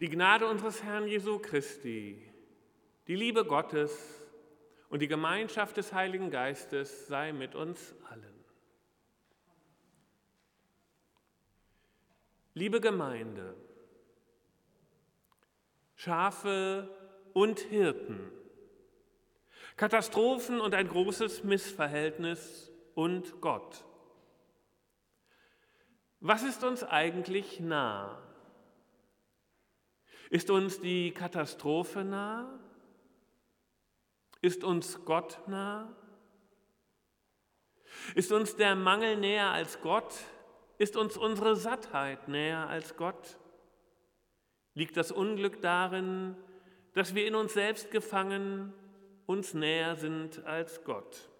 Die Gnade unseres Herrn Jesu Christi, die Liebe Gottes und die Gemeinschaft des Heiligen Geistes sei mit uns allen. Liebe Gemeinde, Schafe und Hirten, Katastrophen und ein großes Missverhältnis und Gott. Was ist uns eigentlich nah? Ist uns die Katastrophe nah? Ist uns Gott nah? Ist uns der Mangel näher als Gott? Ist uns unsere Sattheit näher als Gott? Liegt das Unglück darin, dass wir in uns selbst gefangen uns näher sind als Gott?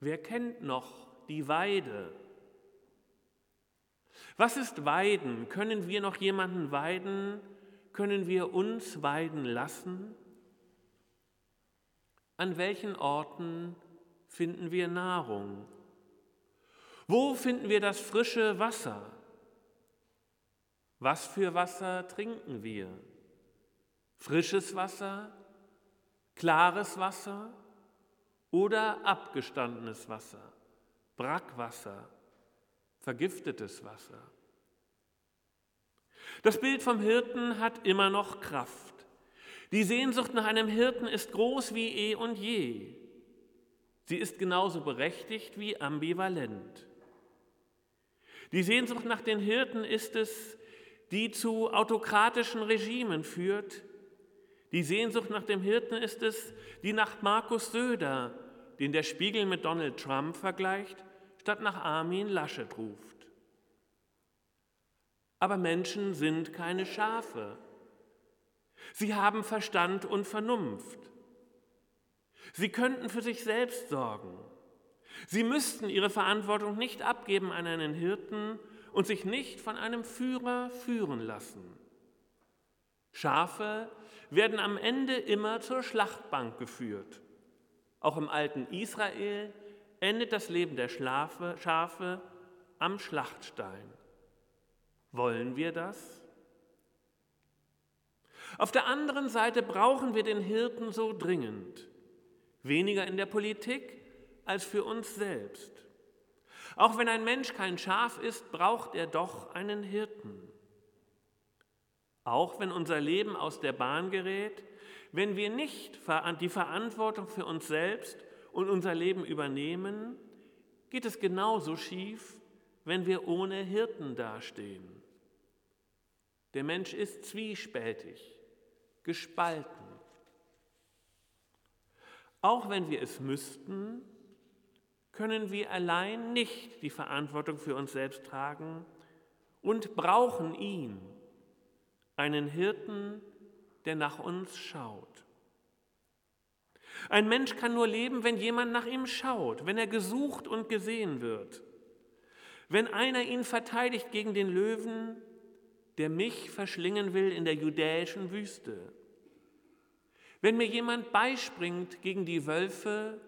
Wer kennt noch die Weide? Was ist Weiden? Können wir noch jemanden weiden? Können wir uns weiden lassen? An welchen Orten finden wir Nahrung? Wo finden wir das frische Wasser? Was für Wasser trinken wir? Frisches Wasser, klares Wasser oder abgestandenes Wasser, Brackwasser, vergiftetes Wasser. Das Bild vom Hirten hat immer noch Kraft. Die Sehnsucht nach einem Hirten ist groß wie eh und je. Sie ist genauso berechtigt wie ambivalent. Die Sehnsucht nach den Hirten ist es, die zu autokratischen Regimen führt. Die Sehnsucht nach dem Hirten ist es, die nach Markus Söder, den der Spiegel mit Donald Trump vergleicht, statt nach Armin Laschet ruft. Aber Menschen sind keine Schafe. Sie haben Verstand und Vernunft. Sie könnten für sich selbst sorgen. Sie müssten ihre Verantwortung nicht abgeben an einen Hirten und sich nicht von einem Führer führen lassen. Schafe werden am Ende immer zur Schlachtbank geführt. Auch im alten Israel endet das Leben der Schlafe, Schafe am Schlachtstein. Wollen wir das? Auf der anderen Seite brauchen wir den Hirten so dringend, weniger in der Politik als für uns selbst. Auch wenn ein Mensch kein Schaf ist, braucht er doch einen Hirten. Auch wenn unser Leben aus der Bahn gerät, wenn wir nicht die Verantwortung für uns selbst und unser Leben übernehmen, geht es genauso schief, wenn wir ohne Hirten dastehen. Der Mensch ist zwiespältig, gespalten. Auch wenn wir es müssten, können wir allein nicht die Verantwortung für uns selbst tragen und brauchen ihn, einen Hirten, der nach uns schaut. Ein Mensch kann nur leben, wenn jemand nach ihm schaut, wenn er gesucht und gesehen wird. Wenn einer ihn verteidigt gegen den Löwen, der mich verschlingen will in der judäischen Wüste. Wenn mir jemand beispringt gegen die Wölfe,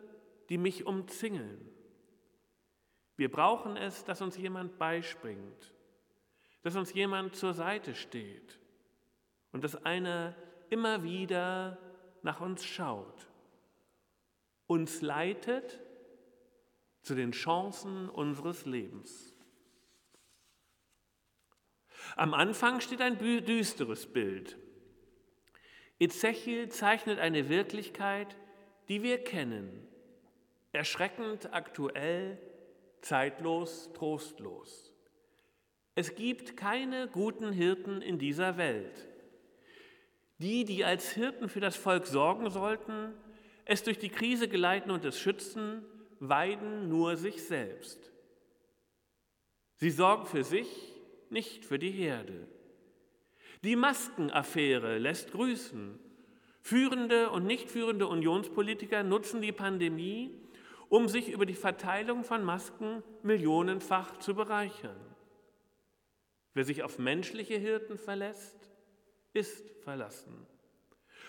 die mich umzingeln. Wir brauchen es, dass uns jemand beispringt, dass uns jemand zur Seite steht und dass einer immer wieder nach uns schaut uns leitet zu den Chancen unseres Lebens. Am Anfang steht ein düsteres Bild. Ezechiel zeichnet eine Wirklichkeit, die wir kennen, erschreckend aktuell, zeitlos, trostlos. Es gibt keine guten Hirten in dieser Welt. Die, die als Hirten für das Volk sorgen sollten, es durch die Krise geleiten und es schützen, weiden nur sich selbst. Sie sorgen für sich, nicht für die Herde. Die Maskenaffäre lässt grüßen. Führende und nicht führende Unionspolitiker nutzen die Pandemie, um sich über die Verteilung von Masken millionenfach zu bereichern. Wer sich auf menschliche Hirten verlässt, ist verlassen.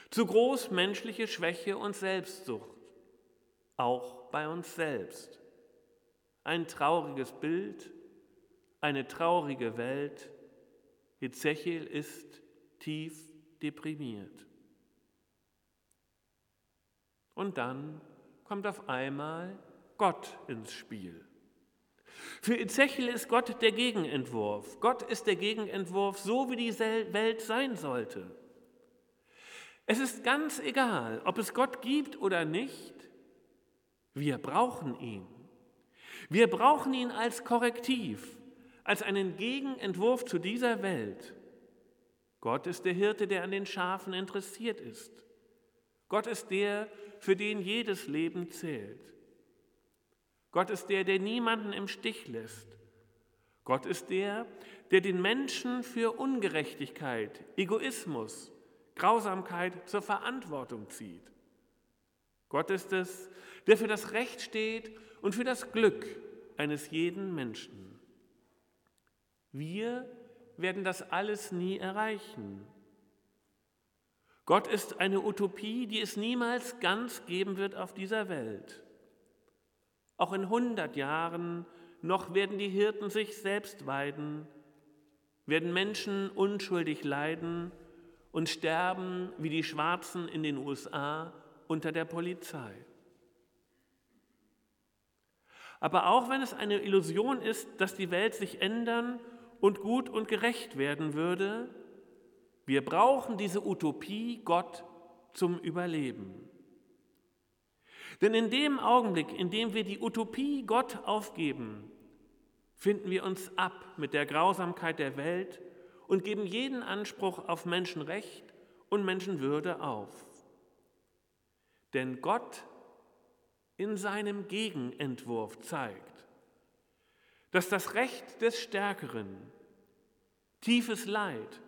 Zu groß menschliche Schwäche und Selbstsucht, auch bei uns selbst. Ein trauriges Bild, eine traurige Welt, Ezechiel ist tief deprimiert. Und dann kommt auf einmal Gott ins Spiel. Für Ezechiel ist Gott der Gegenentwurf. Gott ist der Gegenentwurf, so wie die Welt sein sollte. Es ist ganz egal, ob es Gott gibt oder nicht, wir brauchen ihn. Wir brauchen ihn als Korrektiv, als einen Gegenentwurf zu dieser Welt. Gott ist der Hirte, der an den Schafen interessiert ist. Gott ist der, für den jedes Leben zählt. Gott ist der, der niemanden im Stich lässt. Gott ist der, der den Menschen für Ungerechtigkeit, Egoismus, Grausamkeit zur Verantwortung zieht. Gott ist es, der für das Recht steht und für das Glück eines jeden Menschen. Wir werden das alles nie erreichen. Gott ist eine Utopie, die es niemals ganz geben wird auf dieser Welt. Auch in hundert Jahren noch werden die Hirten sich selbst weiden, werden Menschen unschuldig leiden und sterben wie die Schwarzen in den USA unter der Polizei. Aber auch wenn es eine Illusion ist, dass die Welt sich ändern und gut und gerecht werden würde, wir brauchen diese Utopie Gott zum Überleben. Denn in dem Augenblick, in dem wir die Utopie Gott aufgeben, finden wir uns ab mit der Grausamkeit der Welt und geben jeden Anspruch auf Menschenrecht und Menschenwürde auf. Denn Gott in seinem Gegenentwurf zeigt, dass das Recht des Stärkeren, tiefes Leid,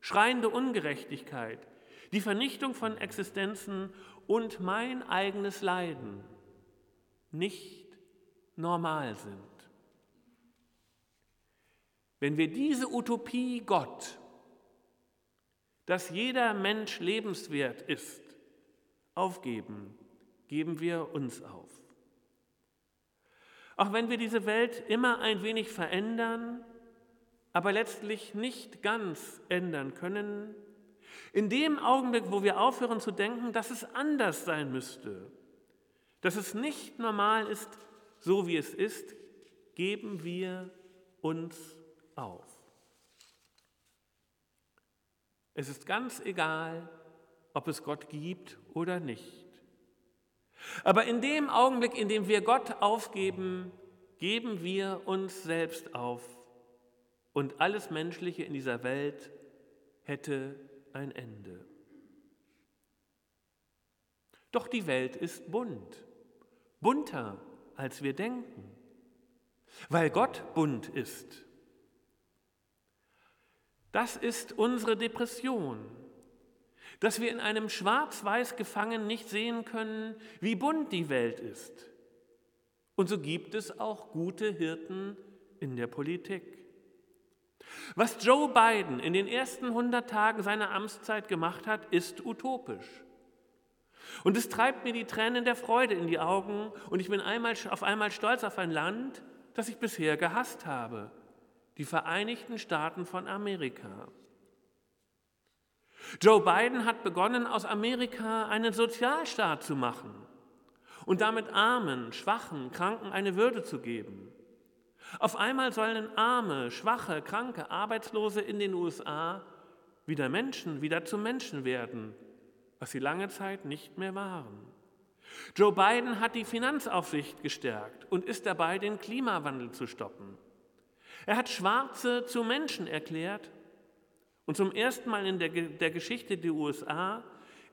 schreiende Ungerechtigkeit, die Vernichtung von Existenzen und mein eigenes Leiden nicht normal sind. Wenn wir diese Utopie Gott, dass jeder Mensch lebenswert ist, aufgeben, geben wir uns auf. Auch wenn wir diese Welt immer ein wenig verändern, aber letztlich nicht ganz ändern können, in dem Augenblick, wo wir aufhören zu denken, dass es anders sein müsste, dass es nicht normal ist, so wie es ist, geben wir uns auf. Es ist ganz egal, ob es Gott gibt oder nicht. Aber in dem Augenblick, in dem wir Gott aufgeben, geben wir uns selbst auf und alles Menschliche in dieser Welt hätte ein Ende. Doch die Welt ist bunt, bunter als wir denken, weil Gott bunt ist. Das ist unsere Depression, dass wir in einem Schwarz-Weiß gefangen nicht sehen können, wie bunt die Welt ist. Und so gibt es auch gute Hirten in der Politik. Was Joe Biden in den ersten 100 Tagen seiner Amtszeit gemacht hat, ist utopisch. Und es treibt mir die Tränen der Freude in die Augen und ich bin einmal, auf einmal stolz auf ein Land, das ich bisher gehasst habe, die Vereinigten Staaten von Amerika. Joe Biden hat begonnen, aus Amerika einen Sozialstaat zu machen und damit Armen, Schwachen, Kranken eine Würde zu geben. Auf einmal sollen Arme, Schwache, Kranke, Arbeitslose in den USA wieder Menschen, wieder zu Menschen werden, was sie lange Zeit nicht mehr waren. Joe Biden hat die Finanzaufsicht gestärkt und ist dabei, den Klimawandel zu stoppen. Er hat Schwarze zu Menschen erklärt und zum ersten Mal in der, der Geschichte der USA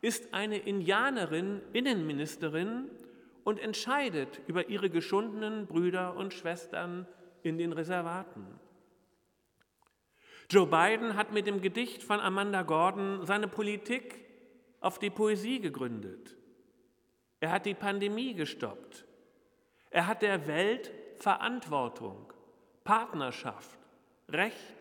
ist eine Indianerin Innenministerin und entscheidet über ihre geschundenen Brüder und Schwestern in den Reservaten. Joe Biden hat mit dem Gedicht von Amanda Gordon seine Politik auf die Poesie gegründet. Er hat die Pandemie gestoppt. Er hat der Welt Verantwortung, Partnerschaft, Recht,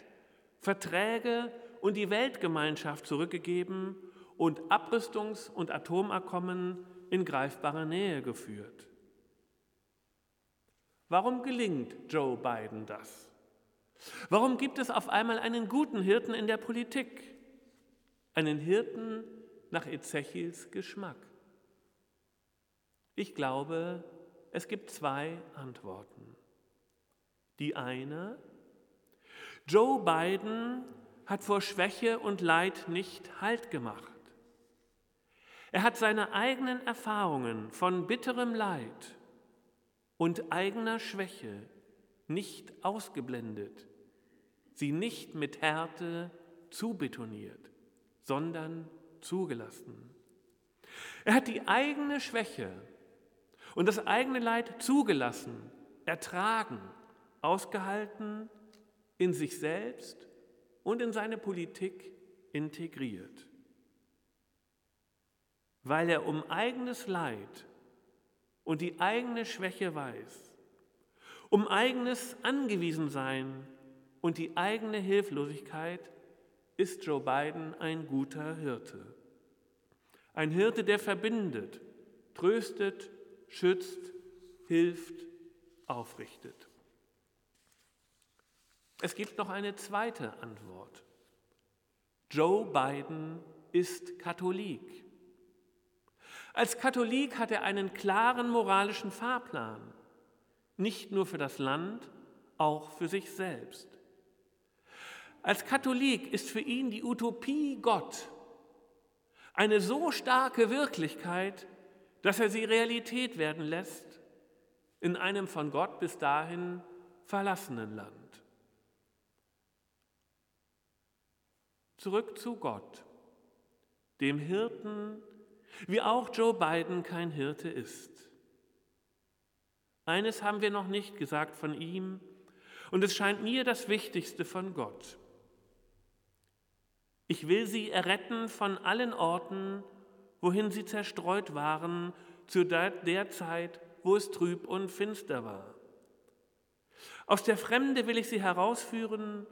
Verträge und die Weltgemeinschaft zurückgegeben und Abrüstungs- und Atomabkommen in greifbare Nähe geführt. Warum gelingt Joe Biden das? Warum gibt es auf einmal einen guten Hirten in der Politik? Einen Hirten nach Ezechiels Geschmack? Ich glaube, es gibt zwei Antworten. Die eine, Joe Biden hat vor Schwäche und Leid nicht Halt gemacht. Er hat seine eigenen Erfahrungen von bitterem Leid und eigener Schwäche nicht ausgeblendet, sie nicht mit Härte zubetoniert, sondern zugelassen. Er hat die eigene Schwäche und das eigene Leid zugelassen, ertragen, ausgehalten, in sich selbst und in seine Politik integriert. Weil er um eigenes Leid und die eigene Schwäche weiß, um eigenes Angewiesensein und die eigene Hilflosigkeit ist Joe Biden ein guter Hirte. Ein Hirte, der verbindet, tröstet, schützt, hilft, aufrichtet. Es gibt noch eine zweite Antwort. Joe Biden ist Katholik. Als Katholik hat er einen klaren moralischen Fahrplan, nicht nur für das Land, auch für sich selbst. Als Katholik ist für ihn die Utopie Gott eine so starke Wirklichkeit, dass er sie Realität werden lässt in einem von Gott bis dahin verlassenen Land. Zurück zu Gott, dem Hirten, wie auch Joe Biden kein Hirte ist. Eines haben wir noch nicht gesagt von ihm, und es scheint mir das Wichtigste von Gott. Ich will sie erretten von allen Orten, wohin sie zerstreut waren zu der Zeit, wo es trüb und finster war. Aus der Fremde will ich sie herausführen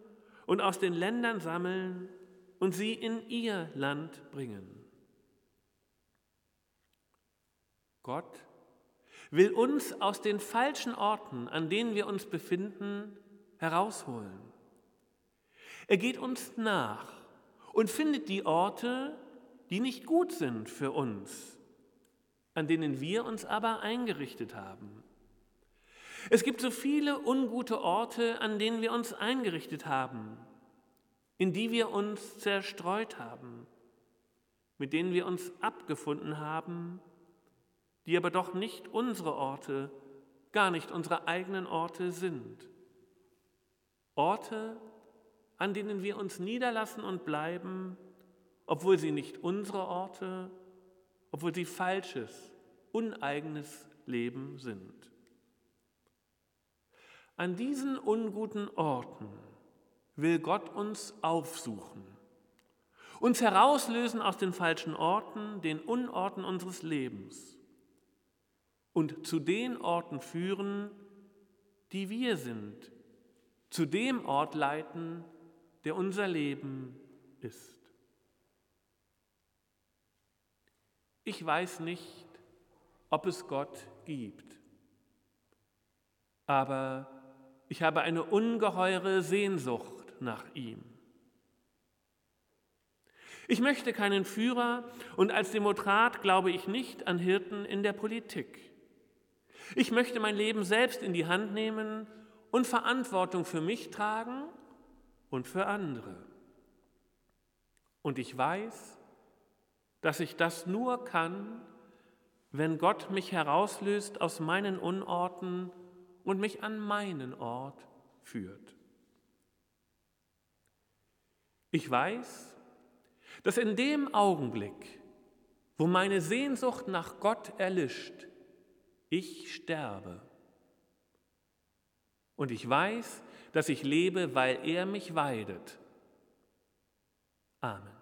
und aus den Ländern sammeln und sie in ihr Land bringen. Gott will uns aus den falschen Orten, an denen wir uns befinden, herausholen. Er geht uns nach und findet die Orte, die nicht gut sind für uns, an denen wir uns aber eingerichtet haben. Es gibt so viele ungute Orte, an denen wir uns eingerichtet haben, in die wir uns zerstreut haben, mit denen wir uns abgefunden haben, die aber doch nicht unsere Orte, gar nicht unsere eigenen Orte sind. Orte, an denen wir uns niederlassen und bleiben, obwohl sie nicht unsere Orte, obwohl sie falsches, uneigenes Leben sind. An diesen unguten Orten will Gott uns aufsuchen, uns herauslösen aus den falschen Orten, den Unorten unseres Lebens und zu den Orten führen, die wir sind, zu dem Ort leiten, der unser Leben ist. Ich weiß nicht, ob es Gott gibt, aber ich habe eine ungeheure Sehnsucht nach ihm. Ich möchte keinen Führer und als Demokrat glaube ich nicht an Hirten in der Politik. Ich möchte mein Leben selbst in die Hand nehmen und Verantwortung für mich tragen und für andere. Und ich weiß, dass ich das nur kann, wenn Gott mich herauslöst aus meinen Unorten und mich an meinen Ort führt. Ich weiß, dass in dem Augenblick, wo meine Sehnsucht nach Gott erlischt, ich sterbe. Und ich weiß, dass ich lebe, weil er mich weidet. Amen.